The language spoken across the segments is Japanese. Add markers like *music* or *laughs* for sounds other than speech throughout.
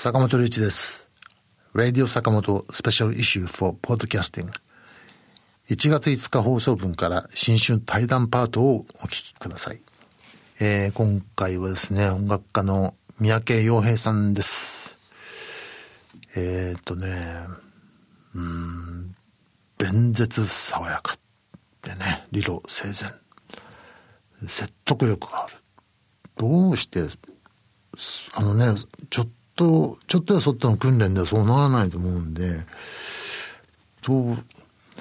坂本龍一です。Radio 坂本スペシャルイシュー for Podcasting。1月5日放送分から新春対談パートをお聞きください。えー今回はですね、音楽家の三宅洋平さんです。えーっとね、うん、弁舌爽やかでね、理路整然。説得力がある。どうして、あのね、ちょっと、ちょっとやそっとの訓練ではそうならないと思うんで、どう、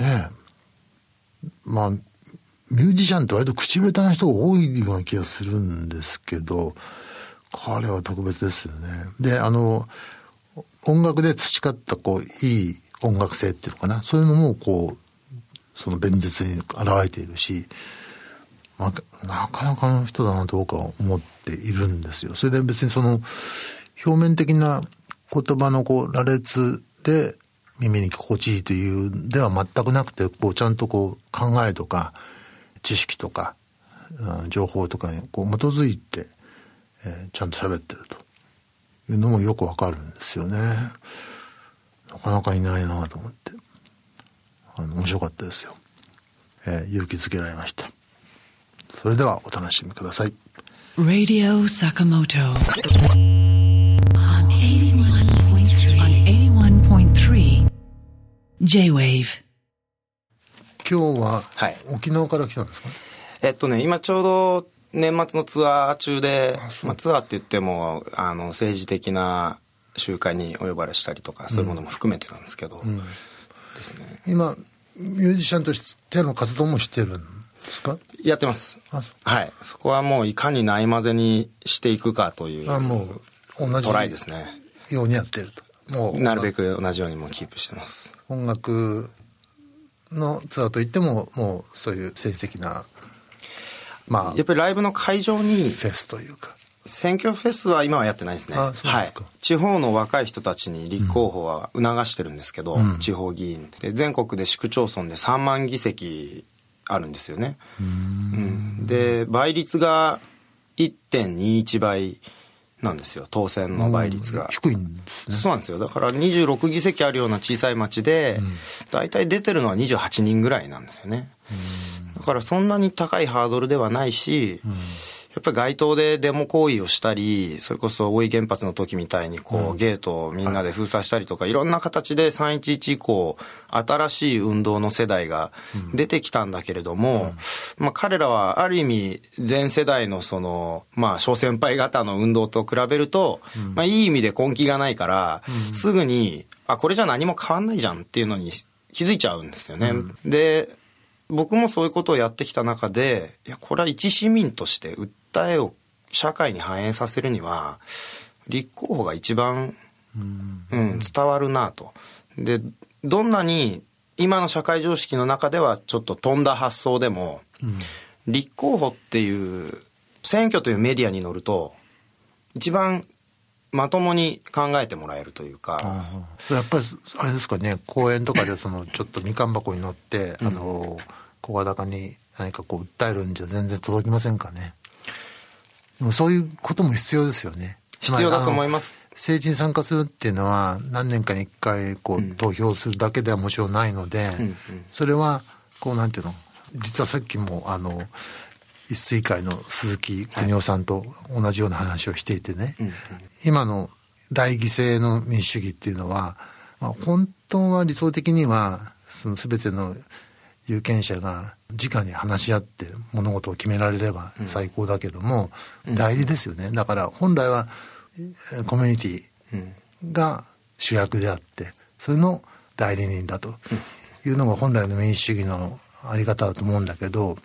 ねまあ、ミュージシャンって割と口下手な人が多いような気がするんですけど、彼は特別ですよね。で、あの、音楽で培ったこう、いい音楽性っていうのかな、そういうのもこう、その弁舌に現れているし、まあ、なかなかの人だなと僕は思っているんですよ。それで別にその表面的な言葉のこう羅列で耳に心地いいというでは全くなくて、こうちゃんとこう考えとか知識とか、うん情報とかにこう基づいて、えーちゃんと喋ってるというのもよくわかるんですよね。なかなかいないなと思って。あの、面白かったですよ。えー勇気づけられました。それではお楽しみください。Radio Sakamoto J-Wave. 今日ははい沖縄から来たんですか、えっとね、今ちょうど年末のツアー中でまあ、ツアーって言っても、あの、政治的な集会にお呼ばれしたりとか、そういうものも含めてなんですけど、ですね。今、ミュージシャンとしての活動もしてるんですか？やってます。あそはい。そこはもういかにないまぜにしていくかというあ、もう同じトライですね。ようにやってると。もうなるべく同じようにもキープしてます。音楽のツアーといっても、もうそういう政治的な、まあ、フやっぱりライブの会場に、ェスというか。選挙フェスは今はやってないですね。はい。地方の若い人たちに立候補は促してるんですけど、うん地方議員で全国で市区町村で3万議席あるんですよね。うんで倍率が1.21倍なんですよ当選の倍率が。低いんですね。そうなんですよだから26議席あるような小さい町で、大体出てるのは28人ぐらいなんですよね。だからそんなに高いハードルではないし、やっぱり街頭でデモ行為をしたり、それこそ大井原発の時みたいにこう、ゲートをみんなで封鎖したりとか、いろんな形で311以降、新しい運動の世代が出てきたんだけれども、まあ彼らはある意味全世代のその、まあ小先輩方の運動と比べると、まあいい意味で根気がないから、すぐに、あ、これじゃ何も変わんないじゃんっていうのに気づいちゃうんですよね。で、僕もそういうことをやってきた中で、いや、これは一市民として訴えを社会に反映させるには、立候補が一番、うん、伝わるなと。で、どんなに今の社会常識の中ではちょっと飛んだ発想でも、立候補っていう、選挙というメディアに乗ると、一番まともに考えてもらえるというか、やっぱりあれですかね。公園とかでそのちょっとみかん箱に乗って、あの小型化に何かこう訴えるんじゃ全然届きませんかね。でもそういうことも必要ですよね。必要だと思います。政治に参加するっていうのは何年かに一回こう投票するだけではもちろんないので、んうん。それはこうなんていうの実はさっきもあの一水会の鈴木邦夫さんと同じような話をしていてね、今の大犠牲の民主主義っていうのは、まあ、本当は理想的にはその全ての有権者が直に話し合って物事を決められれば最高だけども、代理ですよね。だから本来はえーコミュニティが主役であってそれの代理人だというのが本来の民主主義のあり方だと思うんだけど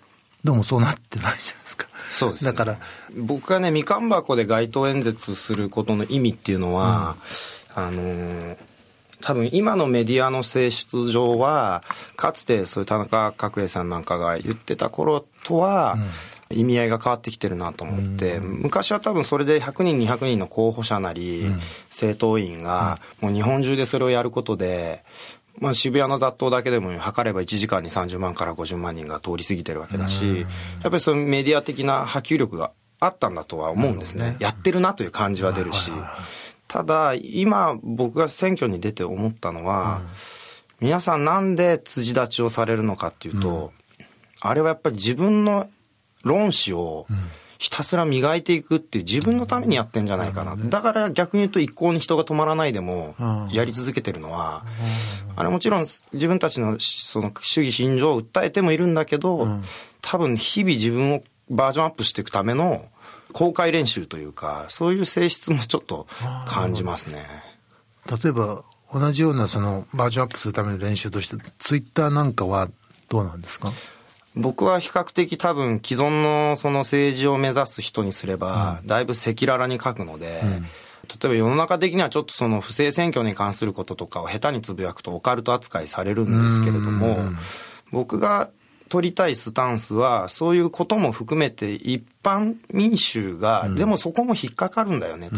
どうもそうなってないじゃないですか。そうですね。だから。僕がねみかん箱で街頭演説することの意味っていうのは、あのー多分今のメディアの性質上はかつてそういう田中角栄さんなんかが言ってた頃とは、意味合いが変わってきてるなと思って、昔は多分それで100人200人の候補者なり、政党員がもう日本中でそれをやることで、まあ、渋谷の雑踏だけでも測れば1時間に30万から50万人が通り過ぎてるわけだし、やっぱりそのメディア的な波及力があったんだとは思うんですね。やってるなという感じは出るし。ただ今僕が選挙に出て思ったのは、皆さんなんで辻立ちをされるのかっていうと、あれはやっぱり自分の論旨をひたすら磨いていくっていう自分のためにやってんじゃないかな、だから逆に言うと一向に人が止まらないでもやり続けてるのは、あれもちろん自分たちのその主義心情を訴えてもいるんだけど、多分日々自分をバージョンアップしていくための公開練習というかそういう性質もちょっと感じますね。例えば同じようなそのバージョンアップするための練習としてツイッターなんかはどうなんですか？僕は比較的多分既存のその政治を目指す人にすれば、だいぶ赤裸々に書くので、うん、例えば世の中的にはちょっとその不正選挙に関することとかを下手につぶやくとオカルト扱いされるんですけれども、僕が取りたいスタンスは、そういうことも含めて一般民衆が、でもそこも引っかかるんだよねと。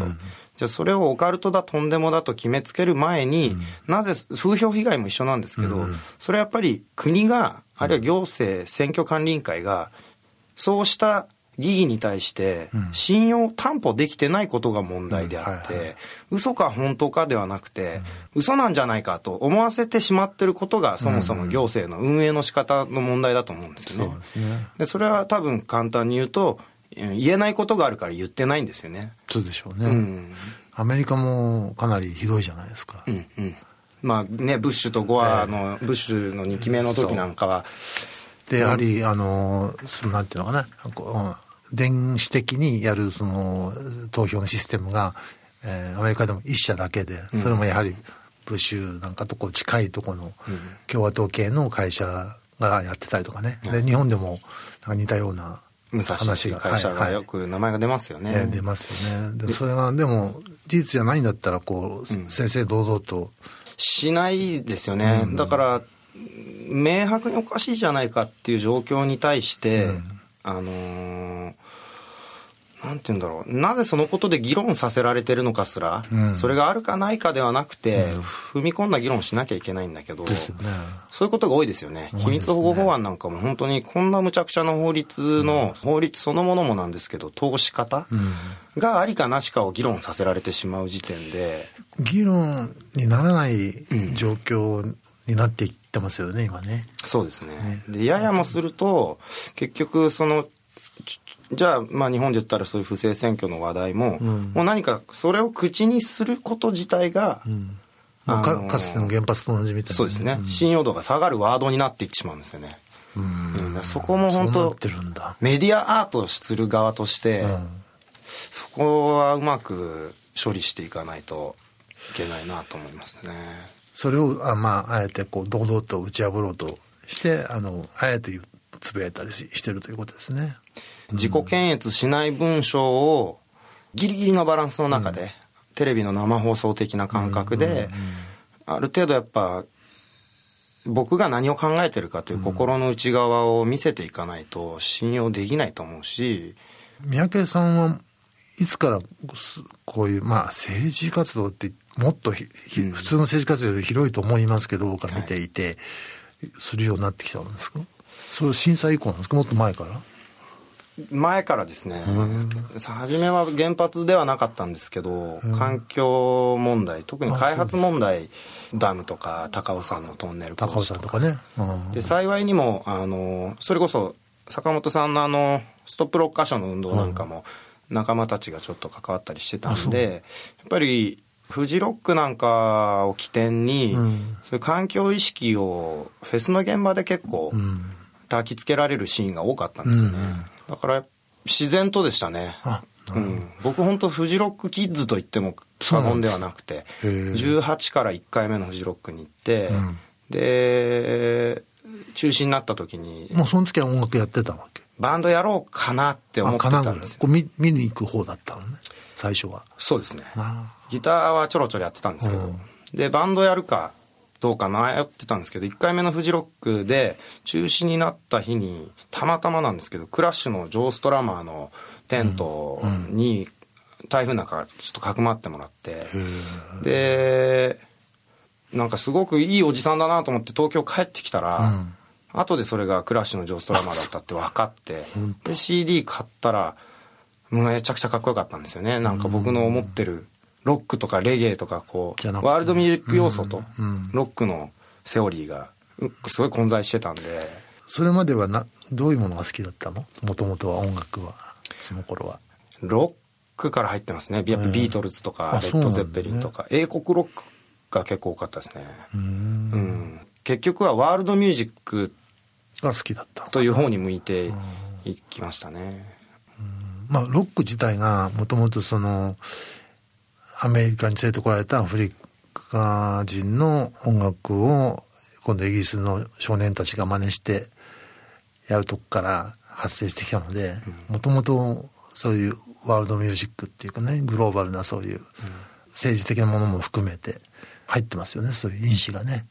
じゃあそれをオカルトだとんでもだと決めつける前に、なぜ風評被害も一緒なんですけど、それはやっぱり国があるいは行政選挙管理委員会がそうした疑義に対して信用担保できてないことが問題であって、嘘か本当かではなくて、嘘なんじゃないかと思わせてしまってることがそもそも行政の運営の仕方の問題だと思うんですよね。でそれは多分簡単に言うと言えないことがあるから言ってないんですよね。そうでしょうね。うん、アメリカもかなりひどいじゃないですか。うんうんまあね、ブッシュとゴアの、ブッシュの2期目の時なんかは。で、やはり、あの、そのなんていうのかな、こう電子的にやるその投票のシステムが、えー、アメリカでも一社だけで、それもやはりブッシュなんかとこう近いところの共和党系の会社がやってたりとかね。で、日本でもなんか似たような武蔵っていう会社がよく名前が出ますよね。はい。はい、出ますよね。でそれがでも事実じゃないんだったらこう、うん、先生堂々としないですよね、うん、だから明白におかしいじゃないかっていう状況に対して、うん、あのー、なんて言うんだろう。なぜそのことで議論させられてるのかすら、うん、それがあるかないかではなくて、踏み込んだ議論しなきゃいけないんだけど、ね、そういうことが多いですよね、ね、秘密保護法案なんかも本当にこんなむちゃくちゃな法律の、法律そのものもなんですけど通し方、がありかなしかを議論させられてしまう時点で議論にならない状況になっていってますよね、今ね。そうですね。ね。でややもすると結局そのじゃあ、まあ、日本で言ったらそういう不正選挙の話題も、うん、もう何かそれを口にすること自体が、うん。まあ、かかつての原発と同じみたいな、そうですね、うん、信用度が下がるワードになっていってしまうんですよね。うん、そこも本当メディアアートする側として、そこはうまく処理していかないといけないなと思いますね。それをあまああえてこう堂々と打ち破ろうとしてあのあえてつぶやいたりしてるということですね。自己検閲しない文章をギリギリのバランスの中で、テレビの生放送的な感覚で、ある程度やっぱ僕が何を考えてるかという心の内側を見せていかないと信用できないと思うし三宅さんはいつからこういうまあ政治活動ってもっと普通の政治活動より広いと思いますけど僕は見ていて、するようになってきたんですか？それ震災以降なんですか？もっと前から？前からですね、初めは原発ではなかったんですけど、環境問題、特に開発問題、ダムとか高尾山のトンネル高尾山とかね。で幸いにもあの、それこそ坂本さんのあのストップロッカーションの運動なんかも、仲間たちがちょっと関わったりしてたんで、やっぱりフジロックなんかを起点に、そういう環境意識をフェスの現場で結構、焚きつけられるシーンが多かったんですよね。だから自然とでしたね。うん、僕本当フジロックキッズと言っても過言ではなくて18から1回目のフジロックに行って、うん、で中止になった時にもうその時は音楽やってたわけ？バンドやろうかなって思ってたんですよ。見見に行く方だったのね最初は。そうですね。ギターはちょろちょろやってたんですけど、でバンドやるかどうか迷ってたんですけど、1回目のフジロックで中止になった日に、たまたまなんですけど、クラッシュのジョー・ストラマーのテントに、台風なんかちょっとかくまってもらって、で、なんかすごくいいおじさんだなと思って東京帰ってきたら、うん、後でそれがクラッシュのジョー・ストラマーだったって分かって、で、CD 買ったら、めちゃくちゃかっこよかったんですよね。なんか僕の思ってる、ロックとかレゲエとかこうワールドミュージック要素とロックのセオリーがうすごい混在してたんで。それまではなどういうものが好きだったの？もともとは音楽はその頃は。ロックから入ってますね。やっぱビートルズとかあレッド・ゼッペリンとか。英国ロックが結構多かったですね。うーん。うん。結局はワールドミュージックが好きだったのという方に向いていきましたね。まあロック自体がもともとそのアメリカに連れてこられたアフリカ人の音楽を今度イギリスの少年たちが真似してやるとこから発生してきたのでもともとそういうワールドミュージックっていうかねグローバルなそういう政治的なものも含めて入ってますよねそういう因子がね。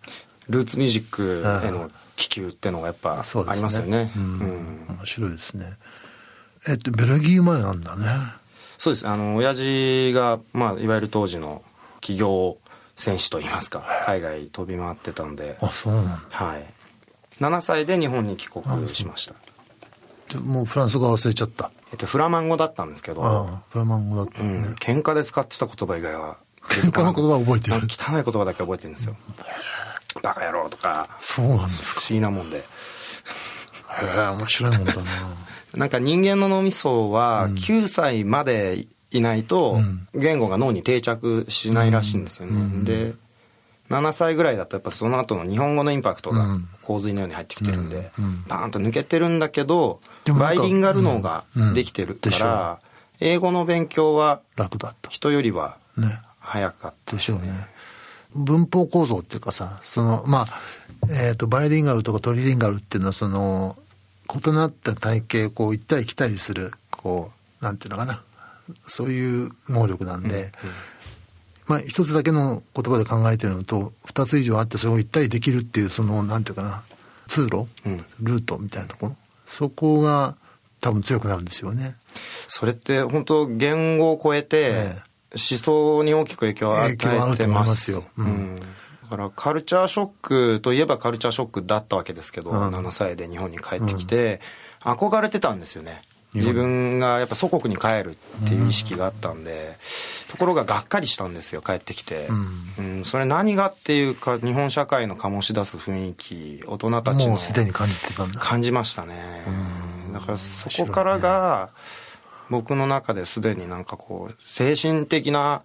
ルーツミュージックへの気球ってのがやっぱありますよね面白いですね。えっとベルギー生まれなんだね。そうです。あの親父が、まあ、いわゆる当時の企業戦士といいますか海外飛び回ってたんで。あそうなんだ。はい。7歳で日本に帰国しました。でもうフランス語忘れちゃった。えっとフラマン語だったんですけど。ああフラマン語だったうん。喧嘩で使ってた言葉以外は喧嘩の言葉覚えてる。汚い言葉だけ覚えてるんですよ。バカ野郎とか。そうなんです不思議なもんで。へえ面白いもんだな。*laughs* なんか人間の脳みそは9歳までいないとうん。言語が脳に定着しないらしいんですよね、うんで7歳ぐらいだとやっぱその後の日本語のインパクトがうん。洪水のように入ってきてるんで、バーンと抜けてるんだけどバイリンガル脳ができてるから、英語の勉強は楽だった。人よりはね。早かったでね。でしょうね。文法構造っていうかさ、その、まあ、えっ、と、バイリンガルとかトリリンガルっていうのは、その、異なった体系をこう行ったり来たりする、こう、なんていうのかな。そういう能力なんで、まあ、一つだけの言葉で考えてるのと、二つ以上あってそれを行ったりできるっていう、その、なんていうかな、通路、うん。ルートみたいなところ。そこが多分強くなるんですよね。それって本当言語を超えてえ思想に大きく影響を与えてまますすよ。うん。うんだからカルチャーショックといえばカルチャーショックだったわけですけど、うん。7歳で日本に帰ってきて、憧れてたんですよね。自分がやっぱ祖国に帰るっていう意識があったんで、ところががっかりしたんですよ帰ってきて、うん。それ何がっていうか日本社会の醸し出す雰囲気大人たちのもうすでに感じてたんだ。感じましたね。だからそこからが僕の中ですでになんかこう精神的な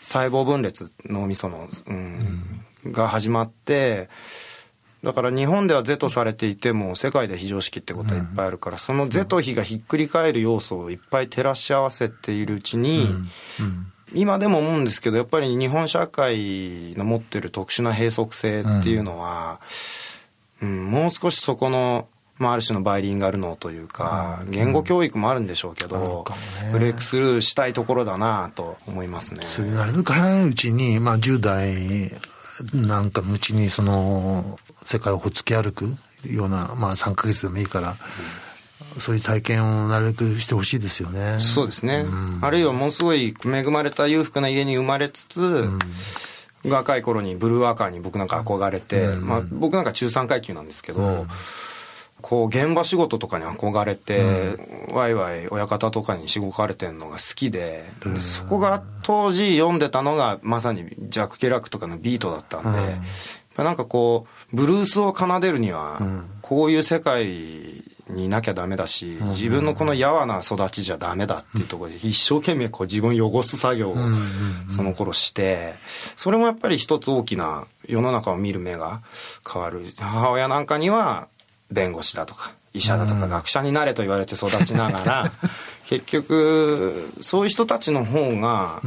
細胞分裂脳みその、うんが始まってだから日本では是とされていても世界で非常識ってことはいっぱいあるから、その是と非がひっくり返る要素をいっぱい照らし合わせているうちに、うん。今でも思うんですけどやっぱり日本社会の持ってる特殊な閉塞性っていうのは、うん。もう少しそこの、まあ、ある種のバイリンガル脳というか、言語教育もあるんでしょうけど、ブレイクスルーしたいところだなと思いますね。それなるべく早いうちに、まあ10代なんかのうちにその世界をほっつき歩くような、まあ3ヶ月でもいいから、そういう体験をなるべくしてほしいですよね。そうですね、ん。あるいはものすごい恵まれた裕福な家に生まれつつ、若い頃にブルーワーカーに僕なんか憧れて、まあ、僕なんか中3階級なんですけど、こう現場仕事とかに憧れて、ワイワイ親方とかにしごかれてるのが好きで、でそこが当時読んでたのがまさにジャック・ケラックとかのビートだったんで、やっぱなんかこうブルースを奏でるにはこういう世界にいなきゃダメだし、自分のこのやわな育ちじゃダメだっていうところで一生懸命こう自分を汚す作業をその頃してそれもやっぱり一つ大きな世の中を見る目が変わる。母親なんかには弁護士だとか医者だとか学者になれと言われて育ちながら *laughs* 結局そういう人たちの方が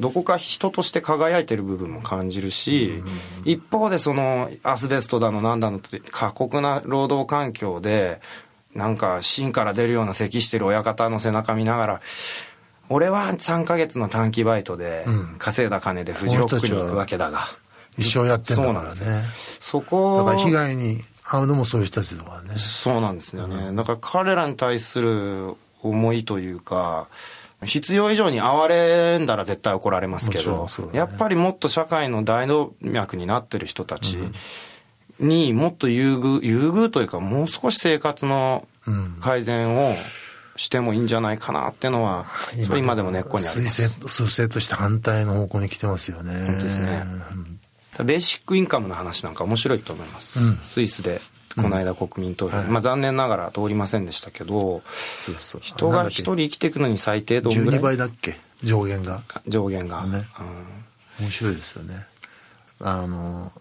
どこか人として輝いてる部分も感じるし一方でそのアスベストだのなんだのって過酷な労働環境でなんか芯から出るような咳してる親方の背中見ながら俺は3ヶ月の短期バイトで稼いだ金でフジロックに行くわけだが。一生やってんだからね。そうなんですよ。そだこから被害に遭うのもそういう人たちだからね。そうなんですよね、だから彼らに対する思いというか必要以上に哀れんだら絶対怒られますけど、ねやっぱりもっと社会の大動脈になってる人たちにもっと優遇優遇というかもう少し生活のうん改善をしてもいいんじゃないかなっていうのは、今でも根っこにあります。数勢として反対の方向に来てますよね。ですね。ベーシックインカムの話なんか面白いと思います。うん、スイスでこの間国民投票、うんはい、まあ残念ながら通りませんでしたけど、人が一人生きていくのに最低どんぐらい ?12 倍だっけ？上限が。上限が。ね、うん、面白いですよね。あの、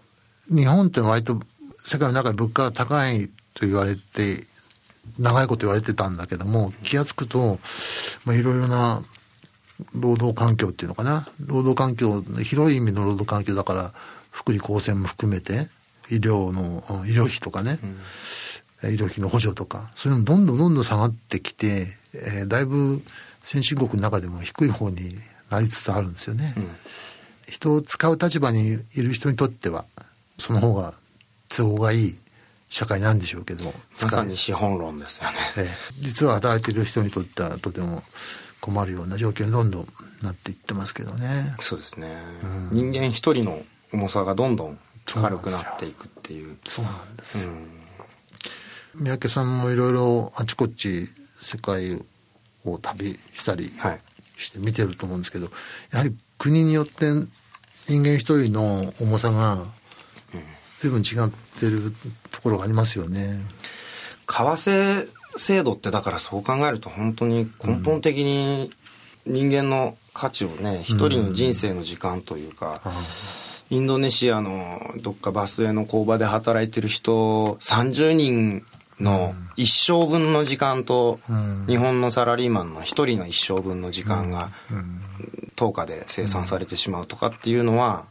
日本って割と世界の中で物価が高いと言われて、長いこと言われてたんだけども、気が付くと、まあいろいろな労働環境っていうのかな？労働環境、広い意味の労働環境だから、福利厚生も含めて、医療の、医療費とかね、うん、医療費の補助とか、そういうのどんどんどんどん下がってきて、えー、だいぶ先進国の中でも低い方になりつつあるんですよね。うん、人を使う立場にいる人にとっては、その方が都合がいい社会なんでしょうけど。まさに資本論ですよね。えー、実は働いている人にとってはとても困るような状況にどんどんなっていってますけどね。そうですね。うん、人間一人の重さがどんどん軽くなっていくっていう。そうなんです。よ、うん、三宅さんもいろいろあちこち世界を旅したりして見てると思うんですけど、はい、やはり国によって人間一人の重さが随分違ってるところがありますよね。為替制度ってだからそう考えると本当に根本的に人間の価値をね一、人の人生の時間というか、うんインドネシアのどっかバスへの工場で働いてる人30人の一生分の時間と、日本のサラリーマンの一人の一生分の時間が10日で生産されてしまうとかっていうのは、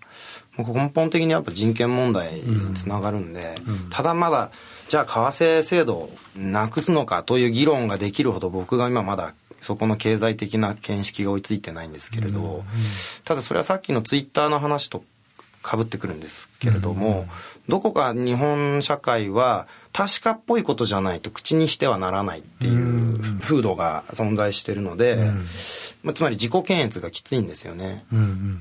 根本的にやっぱ人権問題につながるんで、ただまだじゃあ為替制度をなくすのかという議論ができるほど僕が今まだそこの経済的な見識が追いついてないんですけれど、ただそれはさっきのツイッターの話とかぶってくるんですけれども、どこか日本社会は確かっぽいことじゃないと口にしてはならないっていう風土が存在してるので、まあ、つまり自己検閲がきついんですよね。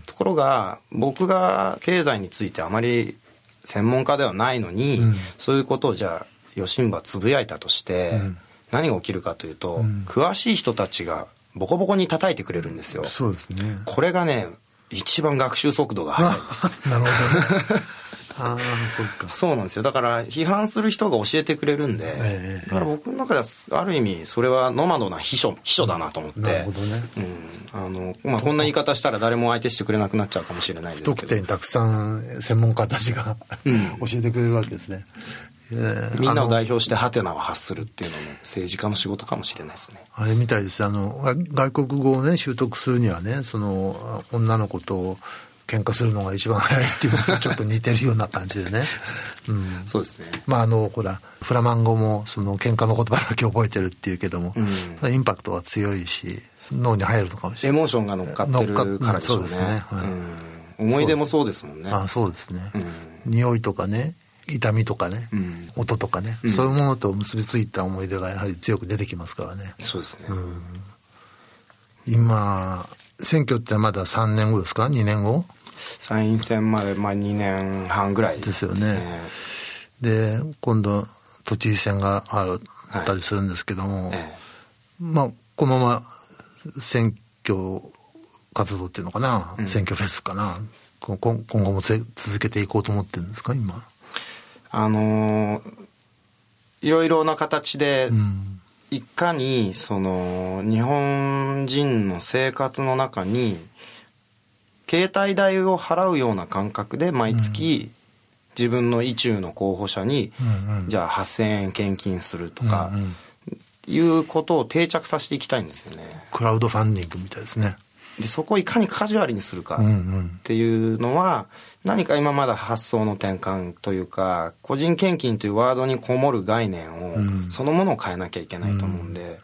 ところが僕が経済についてあまり専門家ではないのに、そういうことをじゃあ吉ンバつぶやいたとして、何が起きるかというと、詳しい人たちがボコボコに叩いてくれるんですよ。そうですね。これがね、一番学習速度が速いです。*laughs* なるほどね。*laughs* ああ、そうか。そうなんですよ。だから、批判する人が教えてくれるんで、えー、だから僕の中では、ある意味、それはノマドな秘書、秘書だなと思って。なるほどね。うん。あの、まあ、こんな言い方したら誰も相手してくれなくなっちゃうかもしれないですけど。特典たくさん専門家たちが、うん、*laughs* 教えてくれるわけですね。みんなを代表してハテナを発するっていうのも政治家の仕事かもしれないですね。あれみたいです。あの、外国語をね、習得するにはね、その、女の子と喧嘩するのが一番早いっていうのと *laughs* ちょっと似てるような感じでね。うん。そうですね。まああの、ほら、フラマン語もその喧嘩の言葉だけ覚えてるっていうけども、うん、インパクトは強いし、脳に入るのかもしれない。エモーションが乗っかってるからでしょうね。そうですね。はい、思い出もそうですもんね。あそうですね。うん、匂いとかね、痛みとかね、うん、音とかね、うん、そういうものと結びついた思い出がやはり強く出てきますからね。そうですね。今、選挙ってまだ3年後ですか ?2 年後？参院選までまあ2年半ぐらいです、ね、ですよね。で、今度、都知事選があったりするんですけども、はいええ、まあ、このまま選挙活動っていうのかな、うん、選挙フェスかな、今後も続けていこうと思ってるんですか、今。あのいろいろな形で、いかにその日本人の生活の中に携帯代を払うような感覚で毎月自分の意中の候補者に、じゃあ8,000円献金するとか、いうことを定着させていきたいんですよね。クラウドファンディングみたいですね。でそこをいかにカジュアルにするかっていうのは、何か今まだ発想の転換というか個人献金というワードにこもる概念を、そのものを変えなきゃいけないと思うんで、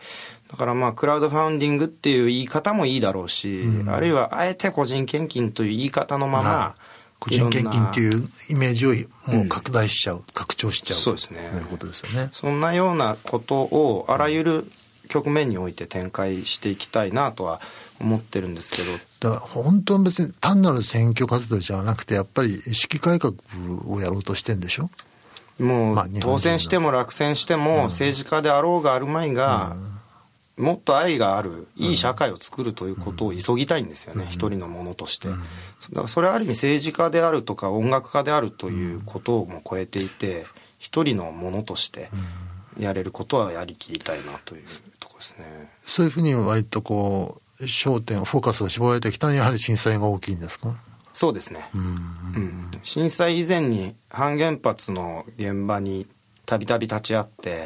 だからまあクラウドファンディングっていう言い方もいいだろうし、あるいはあえて個人献金という言い方のまま、個人献金っていうイメージをもう拡大しちゃう、うん、拡張しちゃうそうですね。いうことですよね。そんなようなことをあらゆる局面において展開していきたいなとは思ってるんですけど。だから本当は別に単なる選挙活動じゃなくてやっぱり意識改革をやろうとしてんでしょ？もう、当選しても落選しても、政治家であろうがあるまいが、もっと愛があるいい社会を作るということを急ぎたいんですよね、一人のものとして、だからそれはある意味政治家であるとか音楽家であるということをも超えていて一人のものとしてやれることはやりきりたいなというところですね。そういうふうに割とこう焦点フォーカスが絞られてきたのはやはり震災が大きいんですか？そうですね、うん震災以前に反原発の現場にたびたび立ち会って、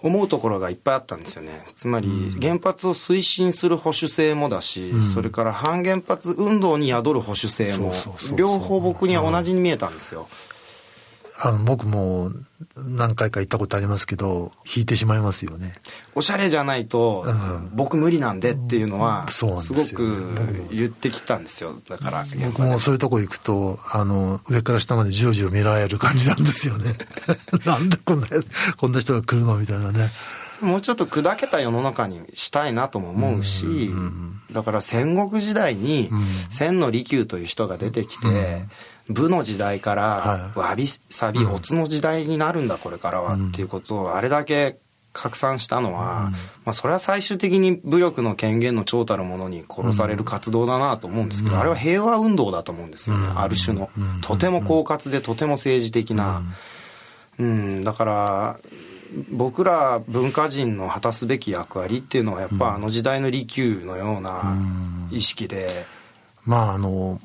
思うところがいっぱいあったんですよね。つまり原発を推進する保守性もだし、それから反原発運動に宿る保守性も両方僕には同じに見えたんですよ、あの僕も何回か行ったことありますけど引いてしまいますよね。おしゃれじゃないと、うん。僕無理なんでっていうのはすごく言ってきたんですよ。だから僕もそういうとこ行くとあの上から下までじろじろ見られる感じなんですよね。*laughs* なんでこんなこんな人が来るのみたいなね。もうちょっと砕けた世の中にしたいなとも思うし、だから戦国時代に千の利休という人が出てきて、武の時代からはい。わびさびおつの時代になるんだこれからはっていうことをあれだけ拡散したのは、まあ、それは最終的に武力の権限の長たるものに殺される活動だなと思うんですけど、あれは平和運動だと思うんですよね、ある種の、とても狡猾でとても政治的な、うん、だから僕ら文化人の果たすべき役割っていうのはやっぱあの時代の利休のような意識で、まああの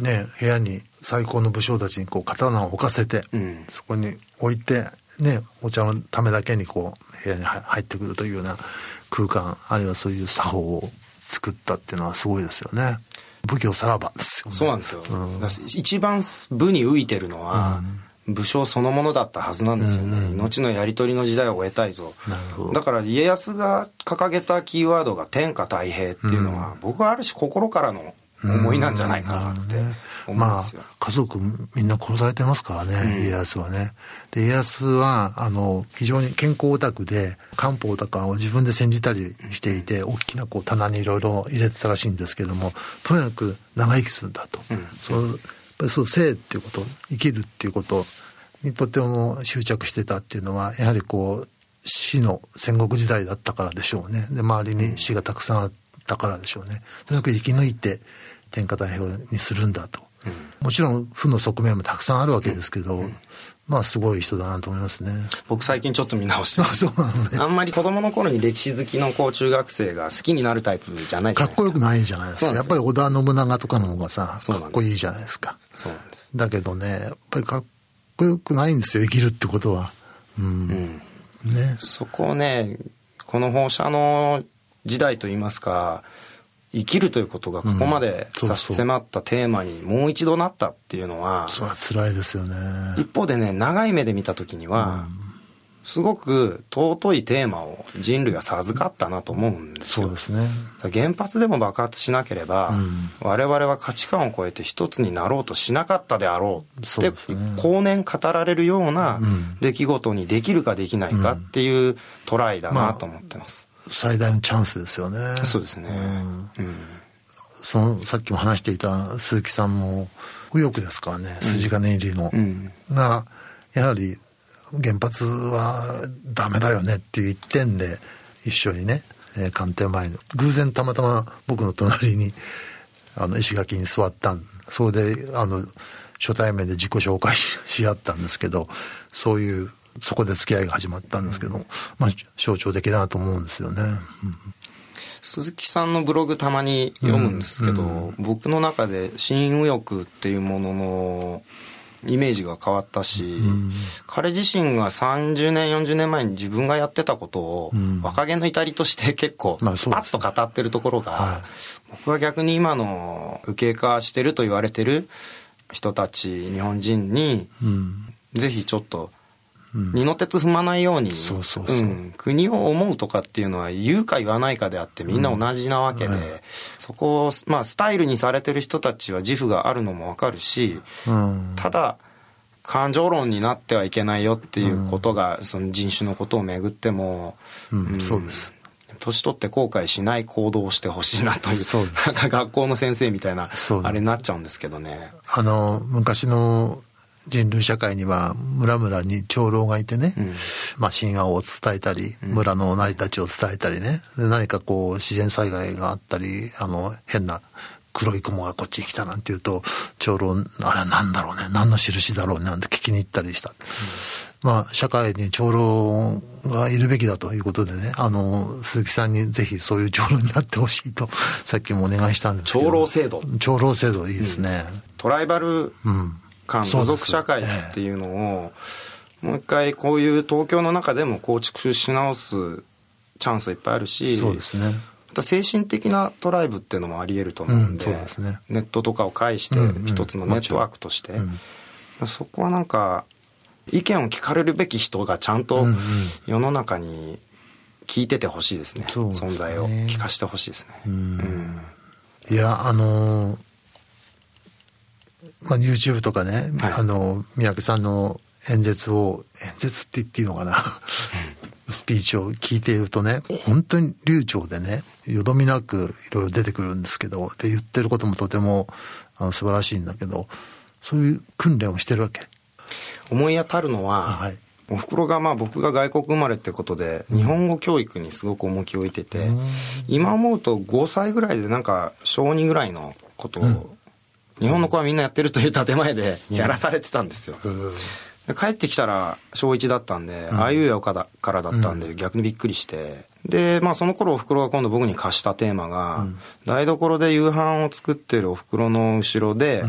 ね部屋に最高の武将たちにこう刀を置かせて、うん。そこに置いてねお茶のためだけにこう部屋に入入ってくるというような空間あるいはそういう作法を作ったっていうのはすごいですよね。武教さらばですよね。そうなんですよ、うん。一番武に浮いてるのは、武将そのものだったはずなんですよね、命のやり取りの時代を終えたいと。だから家康が掲げたキーワードが天下太平っていうのは、僕はある種心からの思いなんじゃないかなってまあ家族みんな殺されてますからね、家康はね。で家康はあの非常に健康オタクで漢方とかを自分で煎じたりしていて大きなこう棚にいろいろ入れてたらしいんですけどもとにかく長生きするんだと、そうやっぱりそう生っていうこと生きるっていうことにとても執着してたっていうのはやはりこう死の戦国時代だったからでしょうね。で周りに死がたくさんあったからでしょうね。とにかく生き抜いて天下太平にするんだと、もちろん負の側面もたくさんあるわけですけど、まあすごい人だなと思いますね。僕最近ちょっと見直して。あますそうなのねあんまり子供の頃に歴史好きのこう中学生が好きになるタイプじゃないじか。っこよくないじゃないですか。やっぱり織田信長とかの方がさかっこいいじゃないですか。そうなんです。だけどねやっぱりかっこよくないんですよ生きるってことは。うん、うん。ね。そこをねこの放射能時代といいますか生きるということがここまで差し迫ったテーマにもう一度なったっていうのは辛いですよね。一方でね長い目で見た時にはすごく尊いテーマを人類は授かったなと思うんですよ。そうですね。原発でも爆発しなければ、うん。我々は価値観を超えて一つになろうとしなかったであろうって後年語られるようなうん。出来事にできるかできないかっていうトライだなと思ってます、最大のチャンスですよね。そうですね、うん。うん。そのさっきも話していた鈴木さんも右翼ですからね。筋金入りの、うん。がやはり原発はダメだよねっていう一点で一緒にね、えー官邸前の偶然たまたま僕の隣にあの石垣に座ったん。それであの初対面で自己紹介しし合ったんですけどそういうそこで付き合いが始まったんですけど、まあ象徴的だなと思うんですよね。うん。鈴木さんのブログたまに読むんですけど、僕の中で新右翼っていうもののイメージが変わったし、彼自身が30年40年前に自分がやってたことをん。若気の至りとして結構パッと語ってるところが、はい。僕は逆に今の右傾化してると言われてる人たち日本人にうん。ぜひちょっとうん二の鉄踏まないように国を思うとかっていうのは言うか言わないかであってみんな同じなわけで、うん。はいそこを、まあ、スタイルにされてる人たちは自負があるのもわかるしうん。ただ感情論になってはいけないよっていうことが、その人種のことをめぐっても、うんそうです。年取って後悔しない行動をしてほしいなというそうでなんか学校の先生みたいなあれになっちゃうんですけどね。あの昔の人類社会には村々に長老がいてね、うんまあ神話を伝えたり、村の成り立ちを伝えたりね、で何かこう自然災害があったり、あの変な黒い雲がこっちに来たなんていうと、長老、あれは何だろうね、何の印だろうねなんて聞きに行ったりした。まあ社会に長老がいるべきだということでね、あの、鈴木さんにぜひそういう長老になってほしいと、*laughs* さっきもお願いしたんですけど。長老制度長老制度いいですね。トライバルうん。間部族社会っていうのをもう一回こういう東京の中でも構築し直すチャンスいっぱいあるしそうですね。また精神的なトライブっていうのもあり得ると思うんで,、うんですね。ネットとかを介してうんうん。一つのネットワークとして、うん。そこはなんか意見を聞かれるべき人がちゃんとうんうん。世の中に聞いててほしいですね,、そうですね。存在を聞かせてほしいですね。うん。いや、あのーまあ、YouTube とかね、はい。あの、三宅さんの演説を、演説って言っていいのかな、スピーチを聞いているとね、本当に流暢でね、よどみなくいろいろ出てくるんですけど、で、言ってることもとてもあの素晴らしいんだけど、そういう訓練をしてるわけ。思い当たるのは、はい。おふくろがまあ僕が外国生まれってことで日本語教育にすごく重きを置いてて、今思うと5歳ぐらいでなんか小2ぐらいのことを、日本の子はみんなやってるという建前でやらされてたんですよ。で帰ってきたら小1だったんで、ああいうえおからだったんで逆にびっくりして。でまあその頃おふくろが今度僕に貸したテーマが、台所で夕飯を作ってるおふくろの後ろで、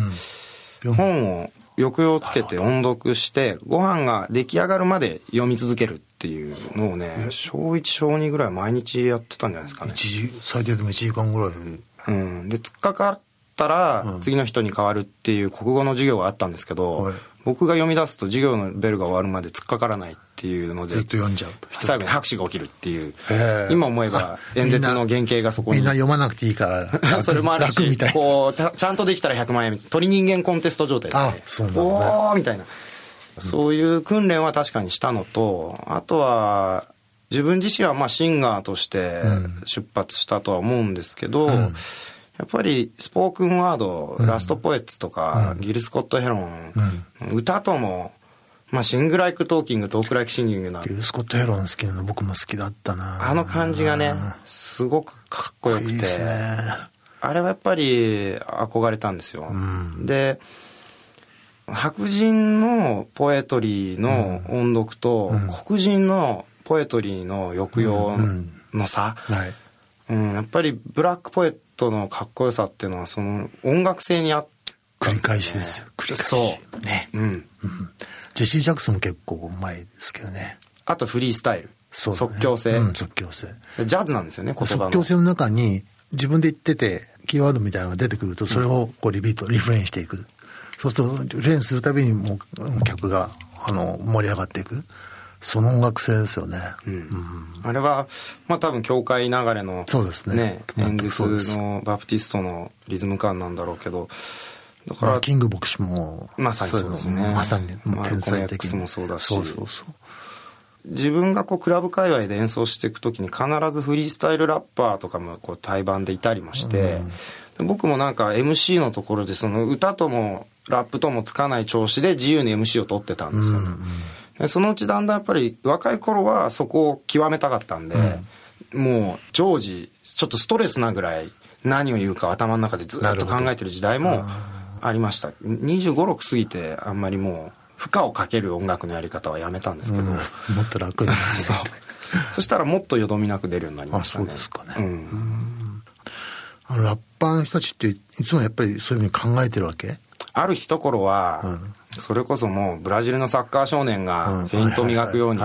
本を抑揚つけて音読してご飯が出来上がるまで読み続けるっていうのをね小1小2ぐらい毎日やってたんじゃないですかね。一時、最低でも1時間ぐらい。うん、で突っかかったら次の人に変わるっていう国語の授業があったんですけど、はい。僕が読み出すと授業のベルが終わるまで突っかからないっていうのでずっと読んじゃうと。最後に拍手が起きるっていう今思えば演説の原型がそこに。みんな読まなくていいから。楽 *laughs* それもあるし楽みたい。なこうたちゃんとできたら100万円鳥人間コンテスト状態です。ねあそうなんだね。おーみたいな、そういう訓練は確かにしたのとあとは自分自身はまあシンガーとして出発したとは思うんですけど、やっぱりスポークンワード、ラストポエッツとか、ギル・スコット・ヘロン、歌とも、まあ、シングライク・トーキングトークライク・シンギングなギルスコット・ヘロン好きなの僕も好きだったな。あの感じがねすごくかっこよくていいですね。あれはやっぱり憧れたんですよ。で白人のポエトリーの音読と、黒人のポエトリーの抑揚の差、はい。うんやっぱりブラックポエットのかっこよさっていうのはその音楽性にあった繰り返しですよ。繰り返し。そう。ね。うん、うん。ジェシー・ジャクソンも結構うまいですけどね。あとフリースタイル、そうだね。即興性、うん即興性。ジャズなんですよね即興性の中に自分で言っててキーワードみたいなのが出てくるとそれをこうリピートリフレインしていく。そうするとリフレインするたびにもう客があの盛り上がっていくその音楽性ですよね、あれはまあ多分教会流れのそうですね。演全くそうです。説のバプティストのリズム感なんだろうけどだから、まあ、キング牧師もまさにそうですね。まさに天才的マルコム X もそうだし。そうそうそう。自分がこうクラブ界隈で演奏していく時に必ずフリースタイルラッパーとかもこう対バンでいたりもして、で僕もなんか MC のところでその歌ともラップともつかない調子で自由に MC を取ってたんですよ、でそのうちだんだんやっぱり若い頃はそこを極めたかったんで、もう常時ちょっとストレスなぐらい何を言うか頭の中でずっと考えてる時代もありました。2 5 6過ぎてあんまりもう負荷をかける音楽のやり方はやめたんですけど、うん。もっと楽になる *laughs* そう。そしたらもっとよどみなく出るようになりましたね。あそうですかね。うん。あのラッパーの人たちっていつもやっぱりそういうふうに考えてるわけ？ある一頃は、それこそもうブラジルのサッカー少年がフェイント磨くように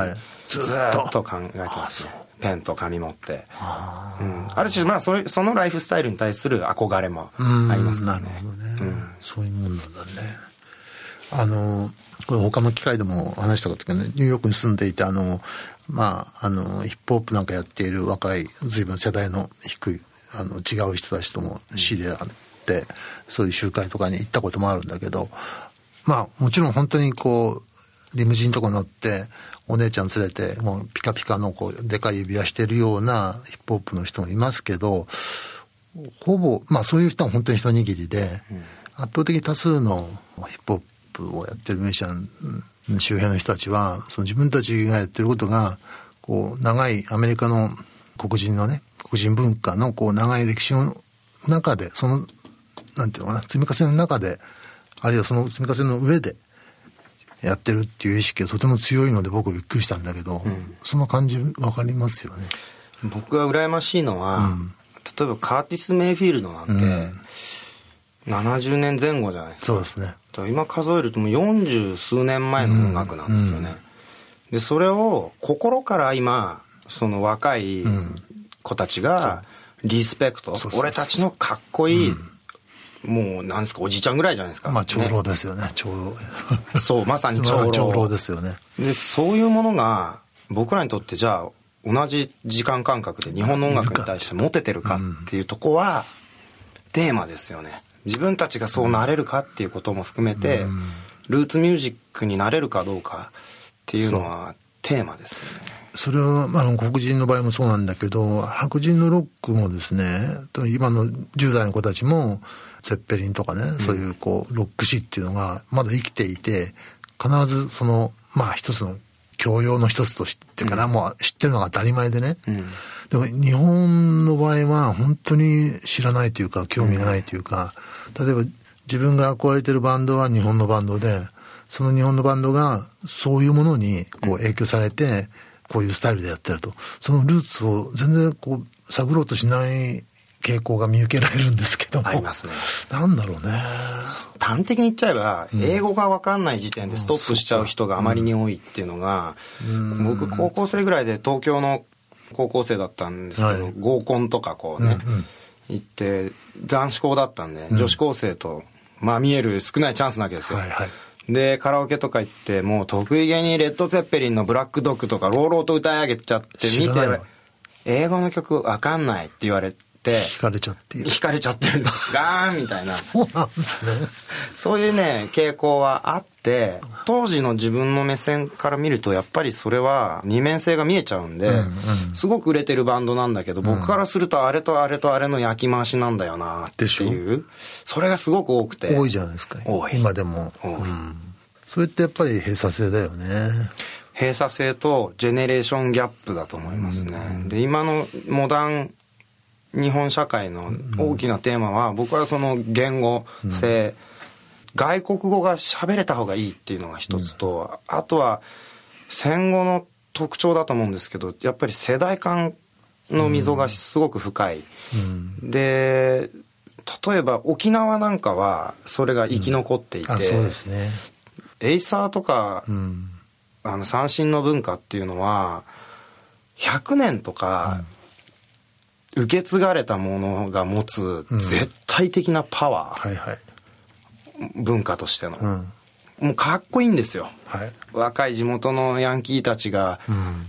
ずーっと考えてますねペンと紙持って。うん。ある種まあそれそのライフスタイルに対する憧れもありますからね。なるほどね、そういうもんなんだね。あのこれ他の機会でも話したことけどね。ニューヨークに住んでいてあのまああのヒップホップなんかやっている若い随分世代の低いあの違う人たちとも知り合って、そういう集会とかに行ったこともあるんだけどまあもちろん本当にこうリムジンとか乗ってお姉ちゃん連れてもうピカピカのこうでかい指輪してるようなヒップホップの人もいますけどほぼまあそういう人は本当に一握りで、圧倒的多数のヒップホップをやってるミュージシャンの周辺の人たちはその自分たちがやってることがこう長いアメリカの黒人のね黒人文化のこう長い歴史の中でそのなんていうのかな積み重ねの中であるいはその積み重ねの上でやってるっていう意識がとても強いので僕びっくりしたんだけど、うん、その感じ分かりますよね。僕が羨ましいのは、うん、例えばカーティス・メイフィールドなんて、うん、70年前後じゃないですか。そうですね。今数えるともう40数年前の音楽なんですよね。で、それを心から今、その若い子たちがリスペクト、俺たちのかっこいい、もうなんですかおじいちゃんぐらいじゃないですか。まあ長老ですよね、長老。そうまさに *laughs* 長老。長老ですよね。でそういうものが僕らにとってじゃあ同じ時間感覚で日本の音楽に対してモテてるかっていうとこはテーマですよね。自分たちがそうなれるかっていうことも含めて、ルーツミュージックになれるかどうかっていうのはテーマですよね。それは、まあ、黒人の場合もそうなんだけど白人のロックもですね今の10代の子たちもゼッペリンとかね、うん、そういうこうロック史っていうのがまだ生きていて必ずそのまあ一つの教養の一つとしてから、もう知ってるのが当たり前でね、うん、でも日本の場合は本当に知らないというか興味がないというか、例えば自分が憧れてるバンドは日本のバンドでその日本のバンドがそういうものにこう影響されて、こういうスタイルでやってると。そのルーツを全然こう探ろうとしない傾向が見受けられるんですけども。ありますね。なんだろうね。端的に言っちゃえば、英語が分かんない時点でストップしちゃう人があまりに多いっていうのが、うん、僕高校生ぐらいで東京の高校生だったんですけど、はい、合コンとかこうね、うんうん、行って男子校だったんで、女子高生とまあ見える少ないチャンスなわけですよ、はいはい。で、カラオケとか行って、もう得意げにレッド・ゼッペリンのブラックドッグとか、ローローと歌い上げちゃって見て、英語の曲わかんないって言われて、惹かれちゃって惹かれちゃってるんです。*laughs* ガーンみたいな。そうなんですね。そういうね、傾向はあって、当時の自分の目線から見ると、やっぱりそれは二面性が見えちゃうんで、うんうん、すごく売れてるバンドなんだけど、僕からするとあれとあれとあれの焼き回しなんだよなっていう、それがすごく多くて。多いじゃないですか。今でも。うん、それってやっぱり閉鎖性だよね。閉鎖性とジェネレーションギャップだと思いますね。で、今のモダン日本社会の大きなテーマは、僕はその言語性、外国語が喋れた方がいいっていうのが一つと、あとは戦後の特徴だと思うんですけどやっぱり世代間の溝がすごく深い、で例えば沖縄なんかはそれが生き残っていて、そうですね。エイサーとか、あの三振の文化っていうのは100年とか、受け継がれたものが持つ絶対的なパワー、はいはい、文化としての、もうかっこいいんですよ、はい、若い地元のヤンキーたちが、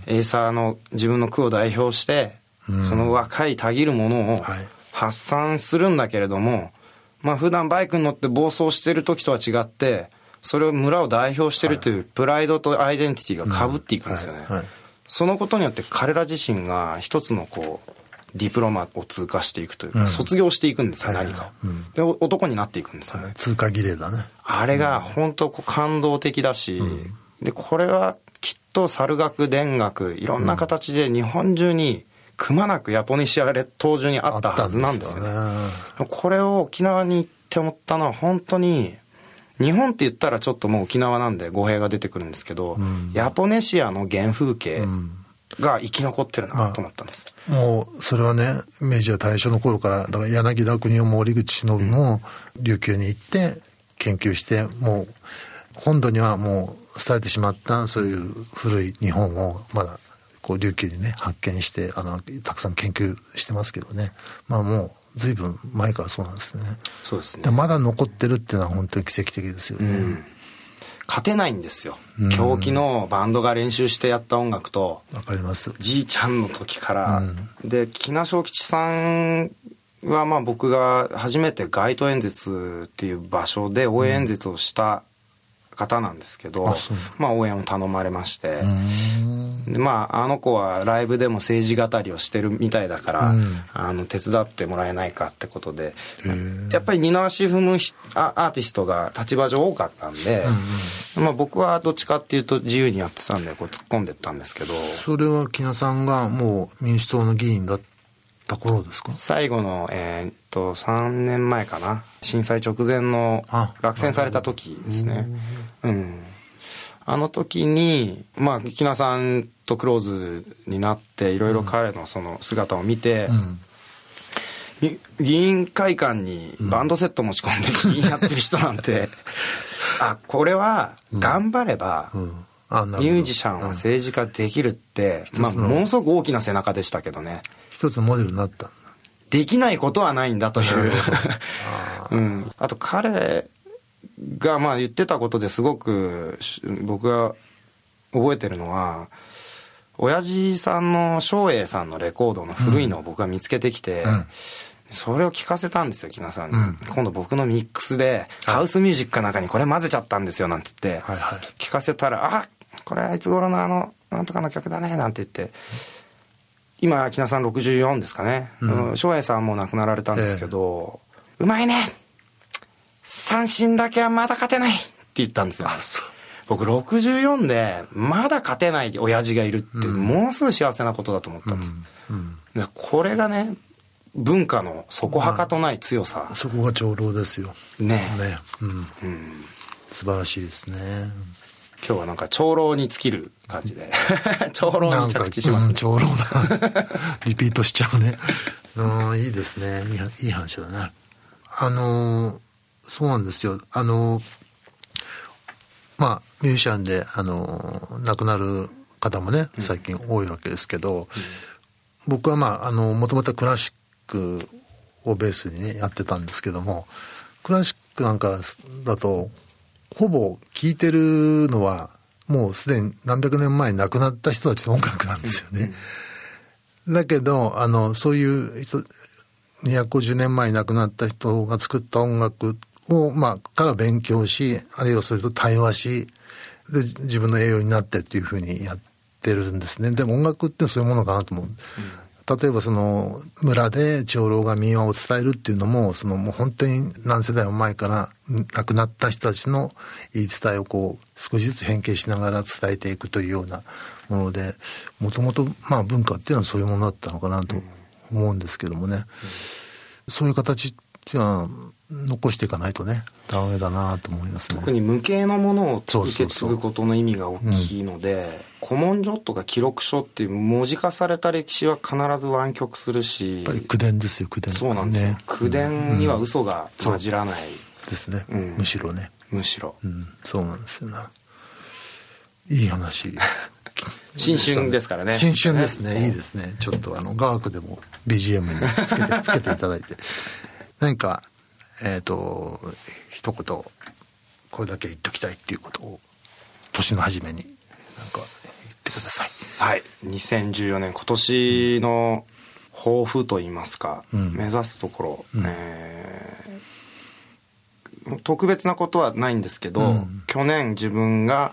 エイサーの自分の区を代表して、うん、その若いたぎるものを発散するんだけれども、まあ普段バイクに乗って暴走してる時とは違ってそれを村を代表してるというプライドとアイデンティティがかぶっていくんですよね、そのことによって彼ら自身が一つのこうディプロマを通過していくというか、うん、卒業していくんですよ、何かで男になっていくんですよね、はい、通過儀礼だね。あれが本当こう感動的だし、でこれはきっと猿楽田楽いろんな形で日本中にくまなくヤポネシア列島中にあったはずなんですよね、ね、これを沖縄に行って思ったのは本当に日本って言ったらちょっともう沖縄なんで語弊が出てくるんですけど、うん、ヤポネシアの原風景、が生き残ってるなと思ったんです、まあ、もうそれはね明治や大正の頃からだから柳田国夫も折口忍も琉球に行って研究してもう本土にはもう伝えてしまったそういう古い日本をまだこう琉球にね発見してあのたくさん研究してますけどね。まあもう随分前からそうなんですね。そうですね。まだ残ってるっていうのは本当に奇跡的ですよね、うん勝てないんですよ、うん、狂気のバンドが練習してやった音楽とわかります。じいちゃんの時から、うん、で木名正吉さんはまあ僕が初めて街頭演説っていう場所で応援演説をした方なんですけどまあ応援を頼まれまして。うん。でまああの子はライブでも政治語りをしてるみたいだから、うん。あの手伝ってもらえないかってことで。やっぱり二の足踏む人アアーティストが立場上多かったんで、まあ、僕はどっちかっていうと自由にやってたんでこう突っ込んでったんですけど。それは木名さんがもう民主党の議員だった頃ですか？最後の、えーっと3年前かな。震災直前のあ落選された時ですね。うん。あの時にまあ木名さんとクローズになっていろいろ彼のその姿を見て、うん。ぎ議員会館にバンドセット持ち込んで議員やってる人なんて、*laughs* あこれは頑張れば、うん。あなるほど。ミュージシャンは政治家できるって、まあ、ものすごく大きな背中でしたけどね一つのモデルになったんだ。できないことはないんだという、*laughs* うん、あと彼がまあ言ってたことですごくし僕が覚えてるのは親父さんの照英さんのレコードの古いのを僕が見つけてきて、うん。それを聞かせたんですよ木名さんに、うん今度僕のミックスでハウスミュージックの中にこれ混ぜちゃったんですよなんつって、はいはい。聞かせたら「あこれはいつ頃のあのなんとかの曲だね」なんて言って今木名さん64ですかね。うん。うん翔英、さんも亡くなられたんですけど「うまいね。三振だけはまだ勝てない」って言ったんですよ。あそう。僕64でまだ勝てない親父がいるってうん。ものすごい幸せなことだと思ったんです、うん。でこれがね文化の底はかとない強さ、そこが長老ですよ。ね。ね。うん。うん、素晴らしいですね今日はなんか長老に尽きる感じで。*laughs* 長老に着地しますね。うん長老だ。*laughs* リピートしちゃうね。うんいいですね。いいはいい話だねあのーそうなんですよ。あのーまあミュージシャンであのー亡くなる方もね最近多いわけですけど、僕はまああのもともとクラシックをベースにねやってたんですけどもクラシックなんかだとほぼ聴いてるのはもうすでに何百年前に亡くなった人たちの音楽なんですよね。だけどあのそういう人250年前に亡くなった人が作った音楽を、まあ、から勉強しあるいはそれと対話しで自分の栄養になってっていうふうにやってるんですねでも音楽ってそういうものかなと思う。例えばその村で長老が民話を伝えるっていうのもそのもう本当に何世代も前から亡くなった人たちの言い伝えをこう少しずつ変形しながら伝えていくというようなものでもともとまあ文化っていうのはそういうものだったのかなと思うんですけどもね、そういう形っていうのは残していかないとねダメだなと思いますね。特に無形のものを受け継ぐことの意味が大きいので古文書とか記録書っていう文字化された歴史は必ず湾曲するしやっぱり口伝ですよ口伝。そうなんですよ、ね。口伝には嘘が混じらない、ですね、うん。むしろね。むしろ。うん、そうなんですよな。いい話。*laughs* 新春ですからね。新春ですね。いいですね。ちょっとあの雅楽でも BGM につけてつけていただいて、*laughs* 何かえっ、と一言これだけ言っときたいっていうことを年の初めになんか言ってください。はい。2014年今年の抱負といいますか、うん。目指すところ、うん。えー特別なことはないんですけど、うん。去年自分が、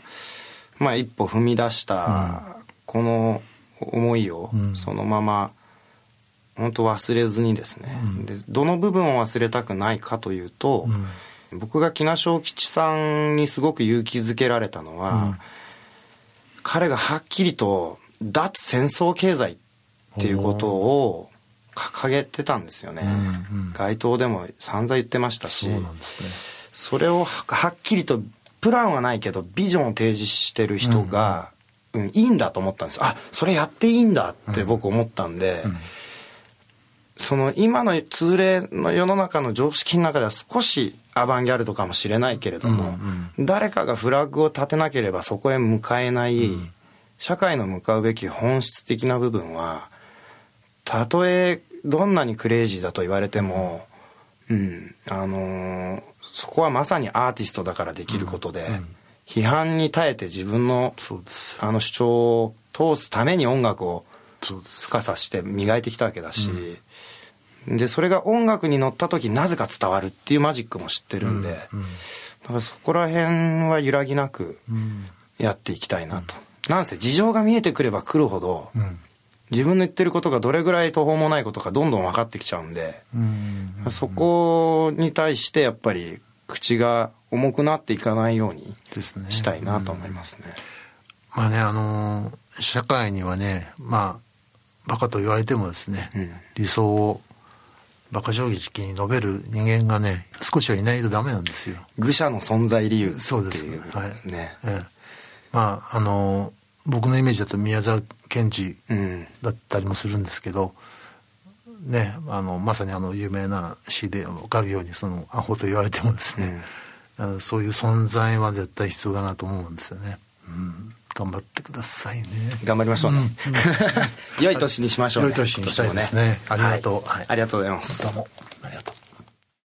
まあ、一歩踏み出したこの思いをうん。そのまま本当忘れずにですね、うん。でどの部分を忘れたくないかというと、僕が木名正吉さんにすごく勇気づけられたのは、うん。彼がはっきりと脱戦争経済っていうことを掲げてたんですよね、うんうん。街頭でも散々言ってましたしね。それをははっきりとプランはないけどビジョンを提示してる人が、うんいいんだと思ったんです。あそれやっていいんだって僕思ったんで、うんその今の通例の世の中の常識の中では少しアバンギャルドかもしれないけれども、誰かがフラッグを立てなければそこへ向かえない、社会の向かうべき本質的な部分はたとえどんなにクレイジーだと言われても、うんあのーそこはまさにアーティストだからできることで、批判に耐えて自分の。あの主張を通すために音楽を。深さして磨いてきたわけだし、でそれが音楽に乗った時なぜか伝わるっていうマジックも知ってるんで、うんだからそこら辺は揺らぎなくやっていきたいなと、なんせ事情が見えてくればくるほど、うん。自分の言ってることがどれぐらい途方もないことかどんどん分かってきちゃうんで、うん。そこに対してやっぱり口が重くなっていかないようにしたいなと思いますね。まあねあのー社会にはねまあバカと言われてもですね、うん。理想をバカ正直に述べる人間がね少しはいないとダメなんですよ。愚者の存在理由っていう。そうです。ね、はい。ええ。まああのー僕のイメージだと宮沢賢治うん。だったりもするんですけどねあのまさにあの有名な詩で分かるようにそのアホと言われてもですね、あのそういう存在は絶対必要だなと思うんですよね、うん、頑張ってくださいね。頑張りましょうね、*laughs* 良い年にしましょうね。良い年にしたいですね。ありがとう。はい。はい。ありがとうございます。どうも